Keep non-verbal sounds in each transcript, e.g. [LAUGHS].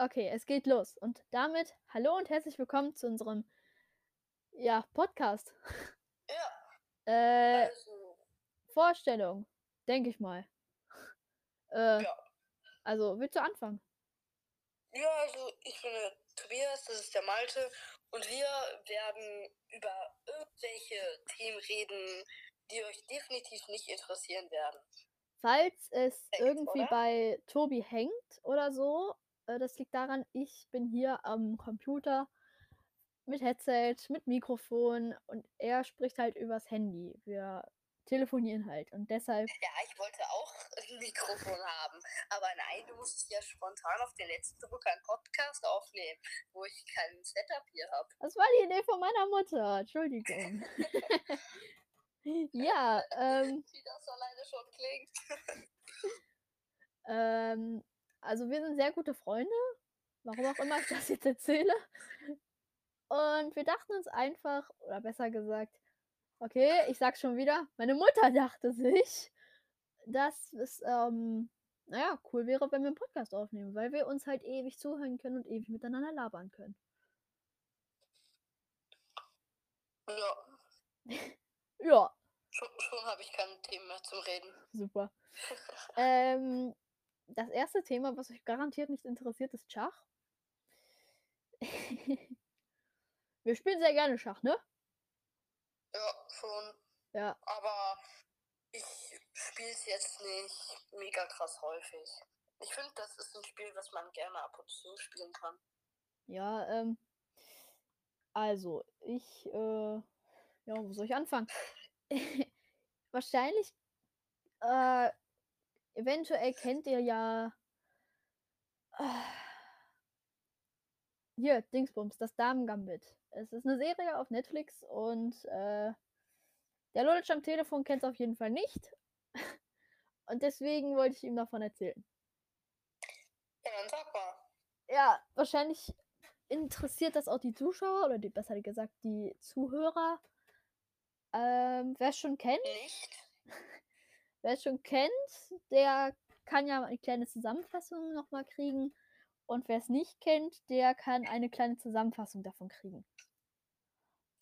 Okay, es geht los. Und damit hallo und herzlich willkommen zu unserem ja, Podcast. Ja, [LAUGHS] Äh, also, Vorstellung, denke ich mal. [LAUGHS] Äh, ja. also, willst du anfangen? Ja, also ich bin der Tobias, das ist der Malte und wir werden über irgendwelche Themen reden, die euch definitiv nicht interessieren werden. Falls es Hängt, irgendwie oder? bei Tobi hängt oder so, das liegt daran, ich bin hier am Computer mit Headset, mit Mikrofon und er spricht halt übers Handy. Wir telefonieren halt und deshalb, Ja, ich wollte auch [LAUGHS] ein Mikrofon haben, aber nein, du musst ja spontan auf den letzten Drücker einen Podcast aufnehmen, wo ich kein Setup hier habe. das war die Idee von meiner Mutter. Entschuldigung. [LAUGHS] ja, [LAUGHS] ähm, Wie das alleine schon klingt. Ähm, also wir sind sehr gute Freunde, warum auch immer ich das jetzt erzähle. Und wir dachten uns einfach, oder besser gesagt, okay, ich sag's schon wieder, meine Mutter [LAUGHS] dachte sich, dass es, ähm, naja, cool wäre, wenn wir einen Podcast aufnehmen, weil wir uns halt ewig zuhören können und ewig miteinander labern können. Ja, [LAUGHS] Ja, schon, schon habe ich keine Themen mehr zum Reden. super. [LAUGHS] ähm, das erste Thema, was euch garantiert nicht interessiert, ist Schach. [LAUGHS] wir spielen sehr gerne Schach, ne? Ja, schon. Ja, Aber ich spiele es jetzt nicht mega krass häufig. Ich finde, das ist ein Spiel, was man gerne ab und zu spielen kann. Ja, ähm, also, ich, äh, ja, wo soll ich anfangen? [LAUGHS] Wahrscheinlich, äh, eventuell kennt ihr ja, hier, Dingsbums, das Damen-Gambit. Es ist eine Serie auf Netflix und, äh, der Lolitsch am Telefon kennt es auf jeden Fall nicht. [LAUGHS] Und deswegen wollte ich ihm davon erzählen. Ja, dann sag mal. Ja, wahrscheinlich interessiert das auch die Zuschauer oder die, besser gesagt die Zuhörer. Ähm, wer es schon kennt, Nicht? [LAUGHS] wer es schon kennt, der kann ja eine kleine Zusammenfassung nochmal kriegen. Und wer es nicht kennt, der kann eine kleine Zusammenfassung davon kriegen.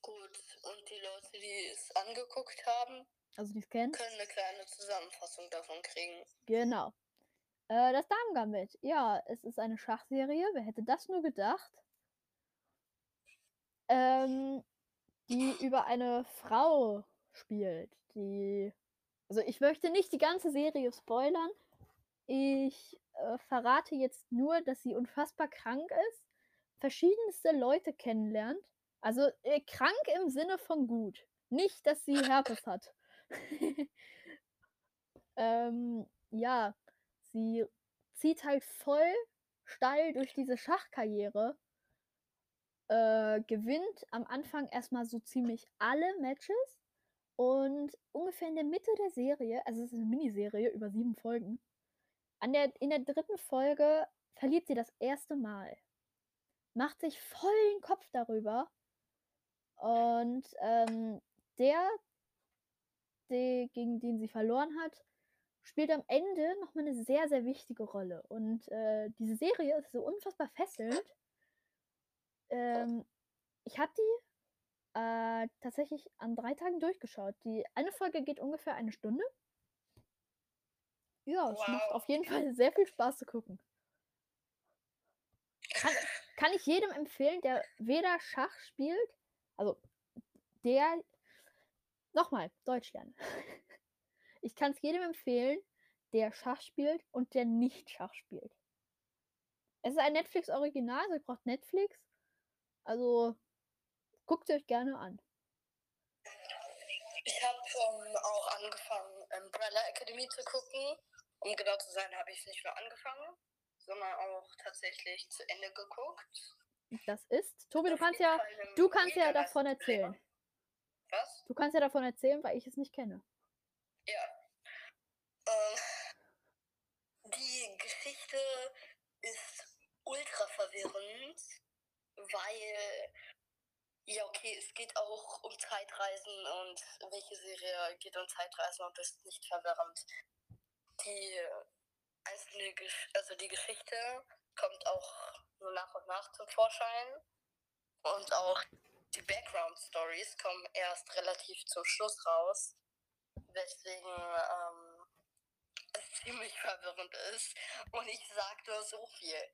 Gut. Und die Leute, die es angeguckt haben, Also die es kennt. können eine kleine Zusammenfassung davon kriegen. Genau. Äh, das Damen-Gambit. Ja, es ist eine Schachserie. Wer hätte das nur gedacht? Ähm, die über eine Frau spielt. Die. Also ich möchte nicht die ganze Serie spoilern. Ich äh, verrate jetzt nur, dass sie unfassbar krank ist, verschiedenste Leute kennenlernt. Also äh, krank im Sinne von gut. Nicht, dass sie Herpes hat. [LAUGHS] ähm, ja, sie zieht halt voll steil durch diese Schachkarriere. Äh, gewinnt am Anfang erstmal so ziemlich alle Matches. Und ungefähr in der Mitte der Serie, also es ist eine Miniserie über sieben Folgen, an der, in der dritten Folge verliert sie das erste Mal. Macht sich voll den Kopf darüber. Und ähm, der, der, gegen den sie verloren hat, spielt am Ende nochmal eine sehr, sehr wichtige Rolle. Und äh, diese Serie ist so unfassbar fesselnd. Ähm, ich habe die äh, tatsächlich an drei Tagen durchgeschaut. Die eine Folge geht ungefähr eine Stunde. Ja, es macht Wow. auf jeden Fall sehr viel Spaß zu gucken. Kann, kann ich jedem empfehlen, der weder Schach spielt, also der, nochmal, Deutsch lernen. [LAUGHS] Ich kann es jedem empfehlen, der Schach spielt und der nicht Schach spielt. Es ist ein Netflix-Original, also ihr braucht Netflix. Also guckt euch gerne an. Ich habe ähm, auch angefangen, Umbrella Academy zu gucken. Um genau zu sein, habe ich es nicht nur angefangen, sondern auch tatsächlich zu Ende geguckt. Das ist, Tobi, du kannst ja, du kannst ja davon erzählen. Was? Du kannst ja davon erzählen, weil ich es nicht kenne. Ja. Ähm, die Geschichte ist ultra verwirrend, weil, ja, okay, es geht auch um Zeitreisen und welche Serie geht um Zeitreisen und ist nicht verwirrend. Die einzelne, Gesch also die Geschichte kommt auch nur nach und nach zum Vorschein. Und auch die Background Stories kommen erst relativ zum Schluss raus. Weswegen ähm, es ziemlich verwirrend ist. Und ich sag nur so viel.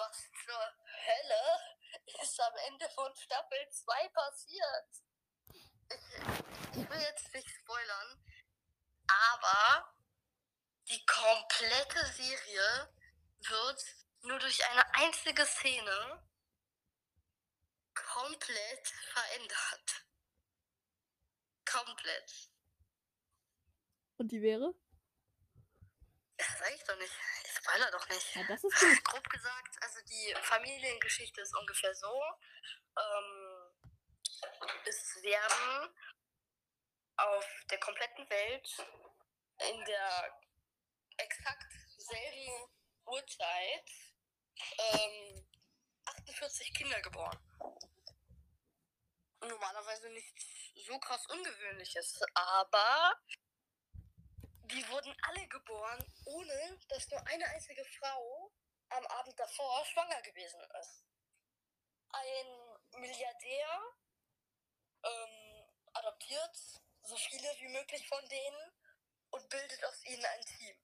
Was zur Hölle ist am Ende von Staffel 2 passiert? Ich, ich will jetzt nicht spoilern, aber die komplette Serie wird nur durch eine einzige Szene komplett verändert. Komplett. Und die wäre? Das sag ich doch nicht. Ich spoiler doch nicht. Ja, das ist gut. Grob gesagt, also die Familiengeschichte ist ungefähr so. Ähm, es werden auf der kompletten Welt in der exakt selben Uhrzeit ähm, 48 Kinder geboren. Normalerweise nichts so krass Ungewöhnliches, aber die wurden alle geboren, dass nur eine einzige Frau am Abend davor schwanger gewesen ist. Ein Milliardär ähm, adoptiert so viele wie möglich von denen und bildet aus ihnen ein Team.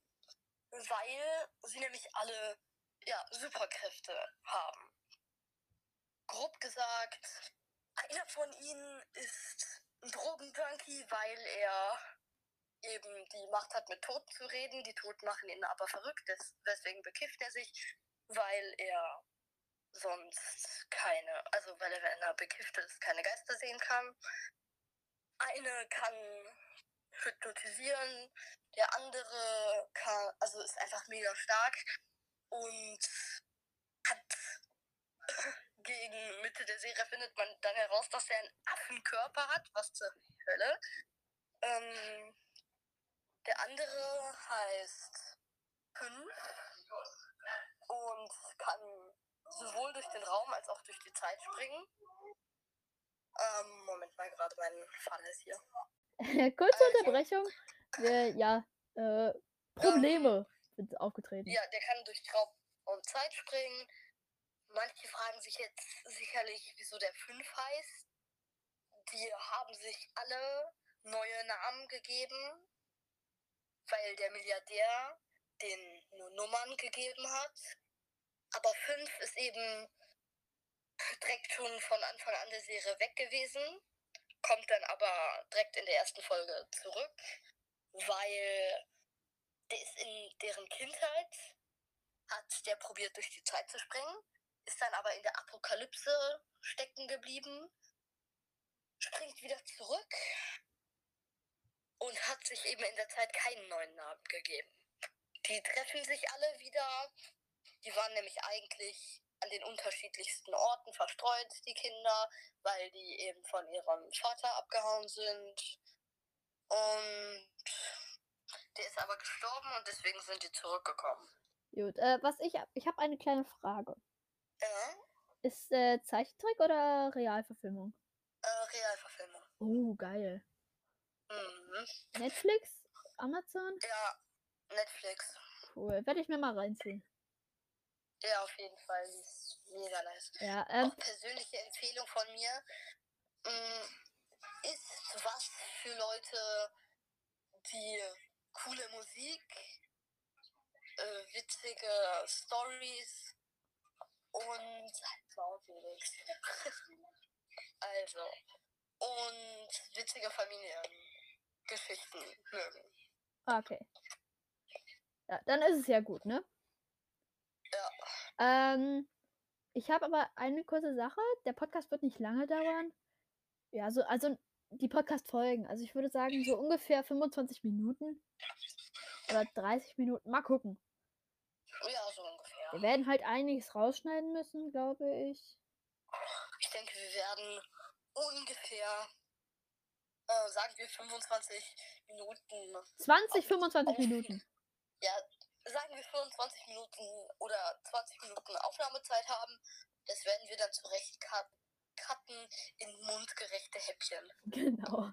Weil sie nämlich alle ja, Superkräfte haben. Grob gesagt, einer von ihnen ist ein Drogenjunkie, weil er eben die Macht hat, mit Toten zu reden. Die Toten machen ihn aber verrückt, deswegen bekifft er sich, weil er sonst keine, also weil er, wenn er bekifft ist, keine Geister sehen kann. Eine kann hypnotisieren, der andere kann, also ist einfach mega stark und hat [LAUGHS] gegen Mitte der Serie findet man dann heraus, dass er einen Affenkörper hat, was zur Hölle. Ähm, der andere heißt Fünf und kann sowohl durch den Raum als auch durch die Zeit springen. Ähm, Moment mal, gerade mein Vater ist hier. [LAUGHS] Kurze Unterbrechung. Wir, ja, äh, Probleme sind aufgetreten. Ja, der kann durch Raum und Zeit springen. Manche fragen sich jetzt sicherlich, wieso der 5 heißt. Die haben sich alle neue Namen gegeben, weil der Milliardär den nur Nummern gegeben hat. Aber 5 ist eben direkt schon von Anfang an der Serie weg gewesen, kommt dann aber direkt in der ersten Folge zurück, weil der ist in deren Kindheit, hat der probiert durch die Zeit zu springen, ist dann aber in der Apokalypse stecken geblieben, springt wieder zurück und hat sich eben in der Zeit keinen neuen Namen gegeben. Die treffen sich alle wieder. Die waren nämlich eigentlich an den unterschiedlichsten Orten verstreut, die Kinder, weil die eben von ihrem Vater abgehauen sind. Und der ist aber gestorben und deswegen sind die zurückgekommen. Gut, äh, was ich ich habe eine kleine Frage. Ja? Ist äh, Zeichentrick oder Realverfilmung? Äh, Realverfilmung. Oh, geil. Mhm. Netflix? Amazon? Ja, Netflix. Cool. Werde ich mir mal reinziehen. Ja, auf jeden Fall. Die ist mega nice. Ja, ähm, Auch persönliche Empfehlung von mir. mh, Ist was für Leute, die coole Musik, äh, witzige Stories und Felix. [LAUGHS] also und witzige Familiengeschichten mögen. okay. Ja, dann ist es ja gut, ne? Ja. Ähm, ich habe aber eine kurze Sache. Der Podcast wird nicht lange dauern. Ja, so, also die Podcast-Folgen. Also ich würde sagen, so ungefähr 25 Minuten. Oder 30 Minuten. Mal gucken. Ja, so ungefähr. Wir werden halt einiges rausschneiden müssen, glaube ich. Ich denke, wir werden ungefähr, äh, sagen wir 25 Minuten. 20, 25 Minuten. [LAUGHS] Ja, sagen wir 25 Minuten oder 20 Minuten Aufnahmezeit haben. Das werden wir dann zurecht cutten in mundgerechte Häppchen. [LAUGHS] Genau.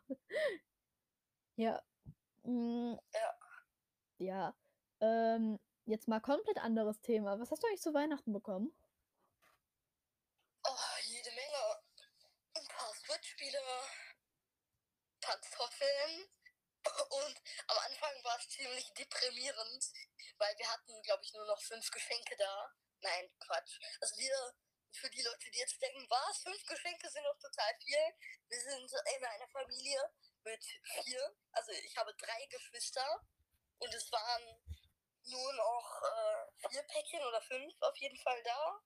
Ja. Mhm. Ja. Ja. Ähm, jetzt mal komplett anderes Thema. Was hast du eigentlich zu Weihnachten bekommen? Oh, jede Menge. Ein paar Switch-Spiele Pantoffeln und am Anfang war es ziemlich deprimierend, weil wir hatten, glaube ich, nur noch fünf Geschenke da. Nein, Quatsch. Also wir, für die Leute, die jetzt denken, was, fünf Geschenke sind doch total viel. Wir sind in einer Familie mit vier. Also ich habe drei Geschwister und es waren nur noch äh, vier Päckchen oder fünf auf jeden Fall da.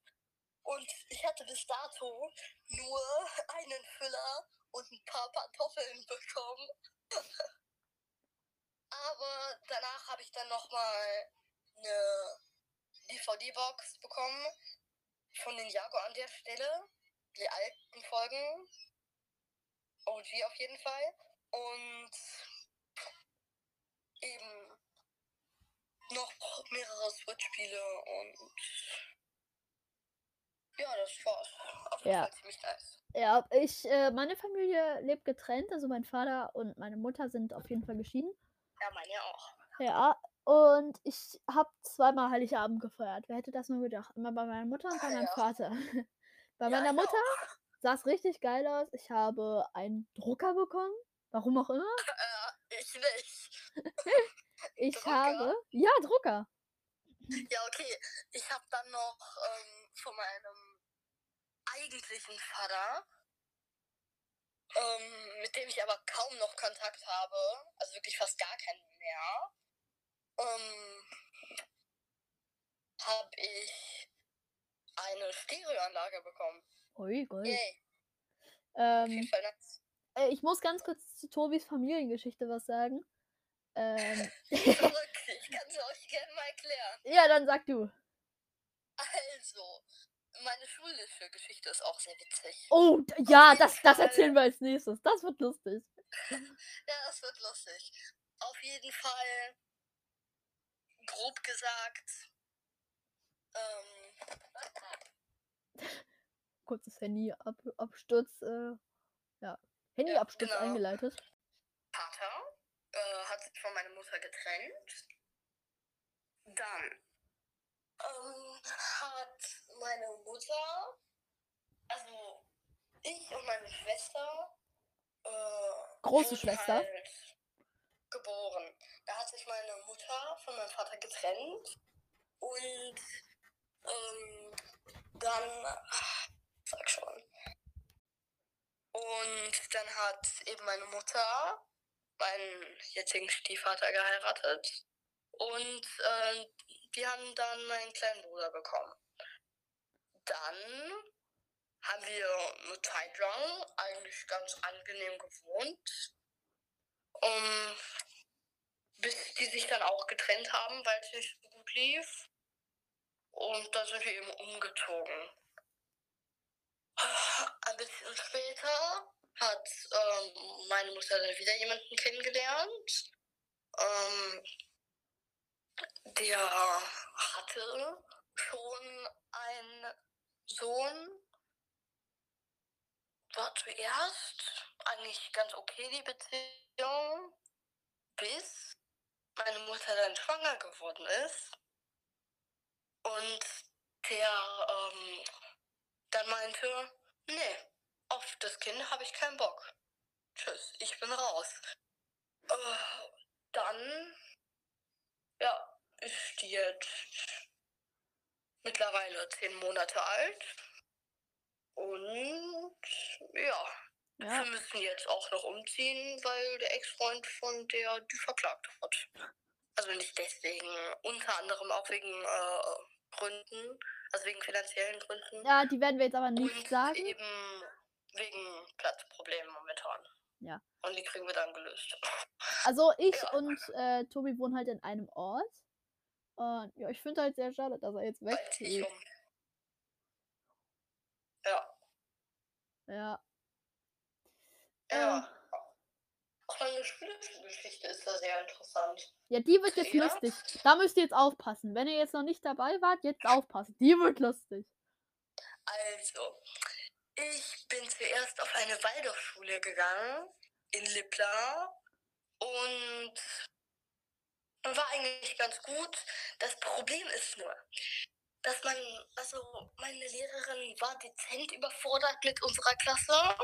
Und ich hatte bis dato nur einen Füller und ein paar Pantoffeln bekommen. [LAUGHS] Aber danach habe ich dann nochmal eine DVD-Box bekommen von den Jago an der Stelle. Die alten Folgen. Wie auf jeden Fall. Und eben noch mehrere Switch-Spiele und Auf jeden Ja. Fall ziemlich nice. Ja, ich, äh, meine Familie lebt getrennt, also mein Vater und meine Mutter sind auf jeden Fall geschieden. Ja, meine auch. Ja, und ich habe zweimal Heiligabend gefeiert. Wer hätte das nur gedacht? Immer bei meiner Mutter und bei Ah, meinem ja. Vater. [LAUGHS] bei Ja, meiner ich Mutter auch. sah es richtig geil aus. Ich habe einen Drucker bekommen. Warum auch immer. [LAUGHS] Äh, ich nicht. [LAUGHS] Ich Drucker? habe. Ja, Drucker. Ja, okay. Ich habe dann noch ähm, von meinem eigentlichen Vater, ähm, mit dem ich aber kaum noch Kontakt habe, also wirklich fast gar keinen mehr, ähm, habe ich eine Stereoanlage bekommen. Ui, geil. Yay. Auf jeden Ähm, äh, ich muss ganz kurz zu Tobis Familiengeschichte was sagen. Ähm, [LAUGHS] [LAUGHS] Verrückt. Ich kann es euch gerne mal erklären. ja, dann sag du. Also, meine schulische Geschichte ist auch sehr witzig. Oh, ja, das, das erzählen wir als nächstes. Das wird lustig. [LAUGHS] Ja, das wird lustig. Auf jeden Fall, grob gesagt, ähm, [LAUGHS] Kurzes Handy-Absturz. Äh, ja, Handyabsturz genau. eingeleitet. Vater äh, hat sich von meiner Mutter getrennt. Dann ähm, hat meine Mutter, also ich und meine Schwester, äh, Große Schwester? Halt geboren. Da hat sich meine Mutter von meinem Vater getrennt und ähm, dann, ach, sag schon. Und dann hat eben meine Mutter meinen jetzigen Stiefvater geheiratet und äh, die haben dann einen kleinen Bruder bekommen. Dann haben wir eine Zeit lang eigentlich ganz angenehm gewohnt, um, bis die sich dann auch getrennt haben, weil es nicht so gut lief. Und dann sind wir eben umgezogen. Ein bisschen später hat ähm, meine Mutter dann wieder jemanden kennengelernt. Ähm, der hatte schon einen Sohn. War zuerst eigentlich ganz okay die Beziehung, bis meine Mutter dann schwanger geworden ist. Und der ähm, dann meinte, nee, auf das Kind habe ich keinen Bock. Tschüss, ich bin raus. Äh, dann, ja, ist jetzt mittlerweile zehn Monate alt. Und ja, Ja, wir müssen jetzt auch noch umziehen, weil der Ex-Freund von der die verklagt hat. Also nicht deswegen, unter anderem auch wegen äh, Gründen, also wegen finanziellen Gründen. ja, die werden wir jetzt aber nicht und sagen. eben wegen Platzproblemen momentan. Ja. Und die kriegen wir dann gelöst. Also ich Ja. und äh, Tobi wohnen halt in einem Ort. Und ja, ich finde halt sehr schade, dass er jetzt wegzieht. um. Ja, Ja. ja. Äh, Auch meine Geschichte ist da sehr interessant. ja, die wird jetzt Ja. lustig. Da müsst ihr jetzt aufpassen. Wenn ihr jetzt noch nicht dabei wart, jetzt aufpassen. Die wird lustig. Also, ich bin zuerst auf eine Waldorfschule gegangen in Lippla und war eigentlich ganz gut. Das Problem ist nur, dass man, also meine Lehrerin war dezent überfordert mit unserer Klasse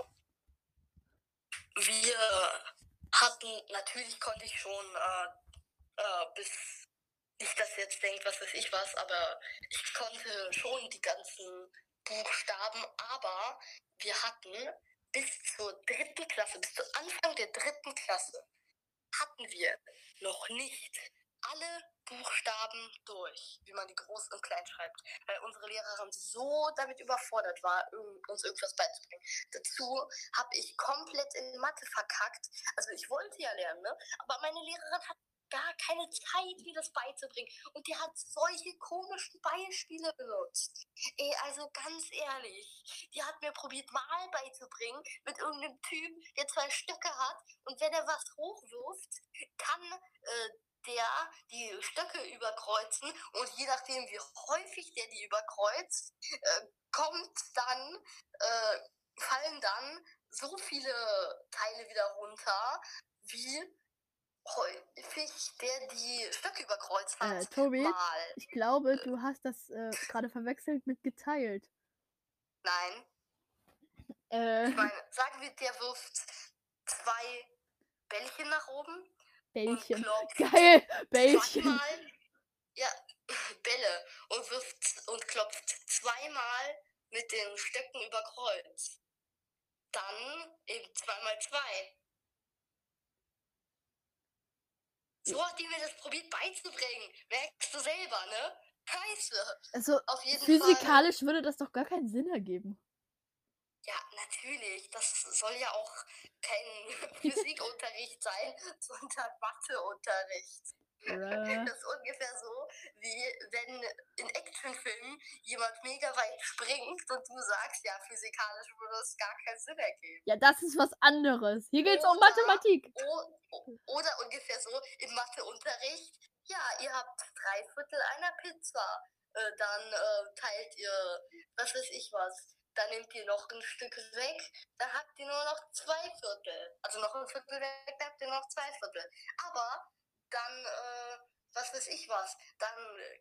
wir hatten, natürlich konnte ich schon äh, äh, bis, nicht, dass ihr jetzt denkt, was weiß ich was, aber ich konnte schon die ganzen Buchstaben, aber wir hatten bis zur dritten Klasse, bis zu Anfang der dritten Klasse, hatten wir noch nicht alle Buchstaben durch, wie man die groß und klein schreibt, weil unsere Lehrerin so damit überfordert war, uns irgendwas beizubringen. Dazu habe ich komplett in Mathe verkackt. Also ich wollte ja lernen, ne? aber meine Lehrerin hat gar keine Zeit, mir das beizubringen. Und die hat solche komischen Beispiele benutzt. Ey, also ganz ehrlich, die hat mir probiert, mal beizubringen mit irgendeinem Typ, der zwei Stöcke hat. Und wenn er was hochwirft, kann äh, der die Stöcke überkreuzen. Und je nachdem, wie häufig der die überkreuzt, äh, kommt dann, äh, fallen dann so viele Teile wieder runter, wie häufig der die Stöcke überkreuzt hat. Äh, Tobi, mal. ich glaube, du hast das äh, [LAUGHS] gerade verwechselt mit geteilt. Nein. [LAUGHS] Äh. Ich meine, sagen wir, der wirft zwei Bällchen nach oben. Bällchen. Geil, Bällchen. Zweimal, [LAUGHS] ja, Bälle. Und wirft und klopft zweimal mit den Stöcken über Kreuz. Dann eben zweimal zwei. So hat die mir das probiert beizubringen. Merkst du selber, ne? Scheiße. Also, physikalisch Fall. würde das doch gar keinen Sinn ergeben. Ja, natürlich. Das soll ja auch kein [LAUGHS] Physikunterricht sein, sondern Matheunterricht. [LAUGHS] Das ist ungefähr so, wie wenn in Actionfilmen jemand mega weit springt und du sagst, ja, physikalisch würde es gar keinen Sinn ergeben. Ja, das ist was anderes. Hier geht es um Mathematik. Oder ungefähr so im Matheunterricht, ja, ihr habt drei Viertel einer Pizza. Äh, dann äh, teilt ihr, was weiß ich was, dann nehmt ihr noch ein Stück weg, dann habt ihr nur noch zwei Viertel. Also noch ein Viertel weg, dann habt ihr noch zwei Viertel. Aber dann, äh, was weiß ich was, dann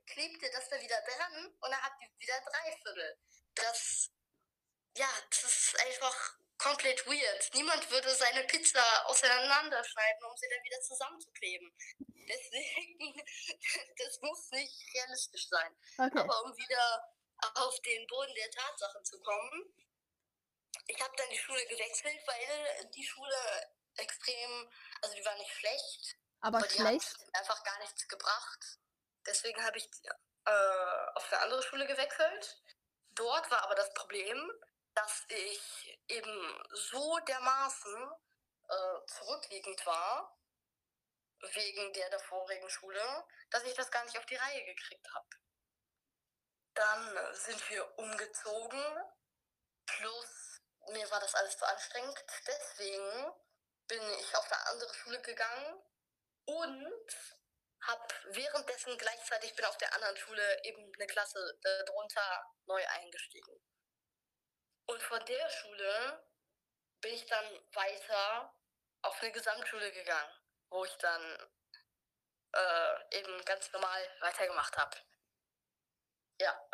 klebt ihr das da wieder dran und dann habt ihr wieder drei Viertel. Das, ja, das ist einfach komplett weird. Niemand würde seine Pizza auseinanderschneiden, um sie dann wieder zusammenzukleben. Deswegen, [LAUGHS] das muss nicht realistisch sein. Okay. Aber um wieder auf den Boden der Tatsachen zu kommen, ich habe dann die Schule gewechselt, weil die Schule extrem, also die war nicht schlecht, aber, aber schlecht. Die hat einfach gar nichts gebracht. Deswegen habe ich äh, auf eine andere Schule gewechselt. Dort war aber das Problem, dass ich eben so dermaßen äh, zurückliegend war, wegen der davorigen Schule, dass ich das gar nicht auf die Reihe gekriegt habe. Dann sind wir umgezogen, plus mir war das alles zu anstrengend. Deswegen bin ich auf eine andere Schule gegangen und habe währenddessen gleichzeitig bin auf der anderen Schule eben eine Klasse äh, drunter neu eingestiegen. Und von der Schule bin ich dann weiter auf eine Gesamtschule gegangen, wo ich dann äh, eben ganz normal weitergemacht habe. Ja.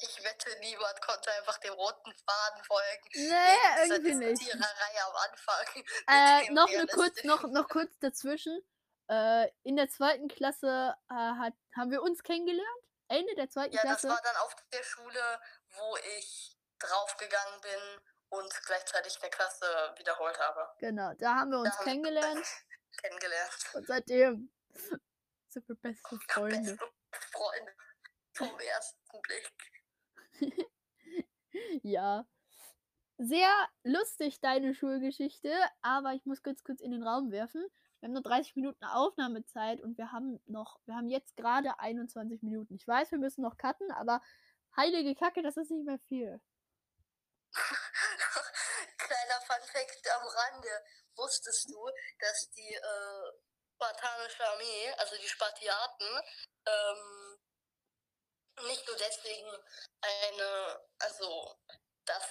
Ich wette, niemand konnte einfach dem roten Faden folgen. Nee, irgendwie nicht. am Anfang. [LAUGHS] Äh, noch, eine kurz, noch, noch kurz dazwischen. Äh, in der zweiten Klasse äh, hat, haben wir uns kennengelernt. Ende der zweiten ja, Klasse. Ja, das war dann auf der Schule, wo ich draufgegangen bin und gleichzeitig eine Klasse wiederholt habe. Genau, da haben wir uns da kennengelernt. [LAUGHS] kennengelernt. Und seitdem [LAUGHS] sind wir beste Freunde. Beste Freunde. Vom ersten Blick. [LAUGHS] ja. Sehr lustig, deine Schulgeschichte, aber ich muss kurz kurz in den Raum werfen. Wir haben nur 30 Minuten Aufnahmezeit und wir haben noch, wir haben jetzt gerade 21 Minuten. Ich weiß, wir müssen noch cutten, aber heilige Kacke, das ist nicht mehr viel. [LAUGHS] Kleiner Funfact am Rande. Wusstest du, dass die äh, spartanische Armee, also die Spartiaten, ähm, nicht nur deswegen eine, also das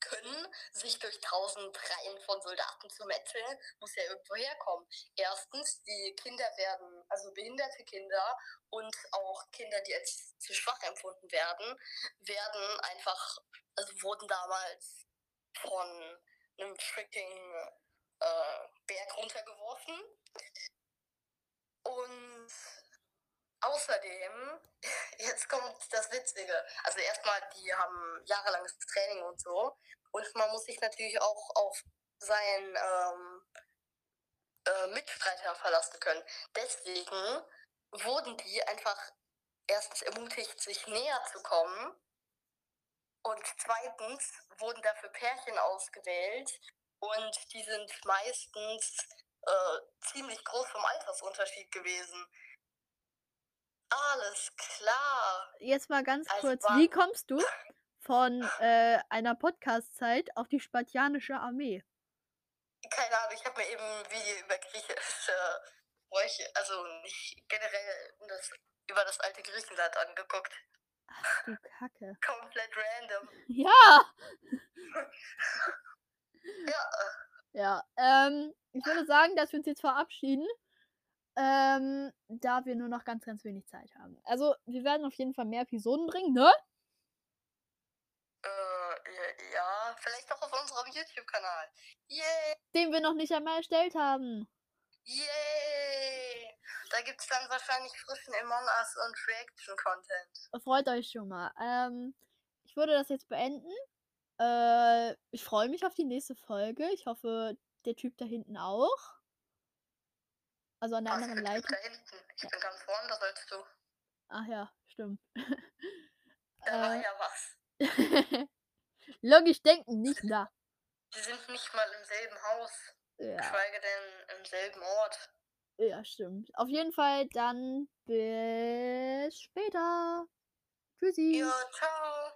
können, sich durch tausend Reihen von Soldaten zu metzeln, muss ja irgendwo herkommen. Erstens, die Kinder werden, also behinderte Kinder und auch Kinder, die als zu schwach empfunden werden, werden einfach, also wurden damals von einem freaking äh, Berg runtergeworfen. Und außerdem, [LAUGHS] jetzt kommt das Witzige. Also erstmal, die haben jahrelanges Training und so. Und man muss sich natürlich auch auf seinen ähm, äh, Mitstreiter verlassen können. Deswegen wurden die einfach erstens ermutigt, sich näher zu kommen. Und zweitens wurden dafür Pärchen ausgewählt. Und die sind meistens äh, ziemlich groß vom Altersunterschied gewesen. Alles klar. Jetzt mal ganz Also kurz, wie kommst du von [LAUGHS] äh, einer Podcast-Zeit auf die spartianische Armee? Keine Ahnung, ich habe mir eben ein Video über griechische Bräuche, also nicht generell das, über das alte Griechenland angeguckt. Ach du Kacke. [LAUGHS] Komplett random. [LAUGHS] Ja! Ja, Ja, ähm, ich würde sagen, dass wir uns jetzt verabschieden, ähm, da wir nur noch ganz, ganz wenig Zeit haben. Also, wir werden auf jeden Fall mehr Episoden bringen, ne? äh, ja, vielleicht auch auf unserem YouTube-Kanal. Yay! Den wir noch nicht einmal erstellt haben. Yay! Da gibt es dann wahrscheinlich frischen Among Us und Reaction-Content. Freut euch schon mal. Ähm, ich würde das jetzt beenden. Äh, ich freue mich auf die nächste Folge. Ich hoffe, der Typ da hinten auch. Also an der Was anderen Leitung. da hinten? Ich bin ganz woanders als du. Ach ja, stimmt. [LAUGHS] Da war Äh. ja was. [LAUGHS] Logisch denken, nicht da. [LAUGHS] Die sind nicht mal im selben Haus, Ja, geschweige denn im selben Ort. ja, stimmt. Auf jeden Fall dann bis später. Tschüssi. Ja, ciao.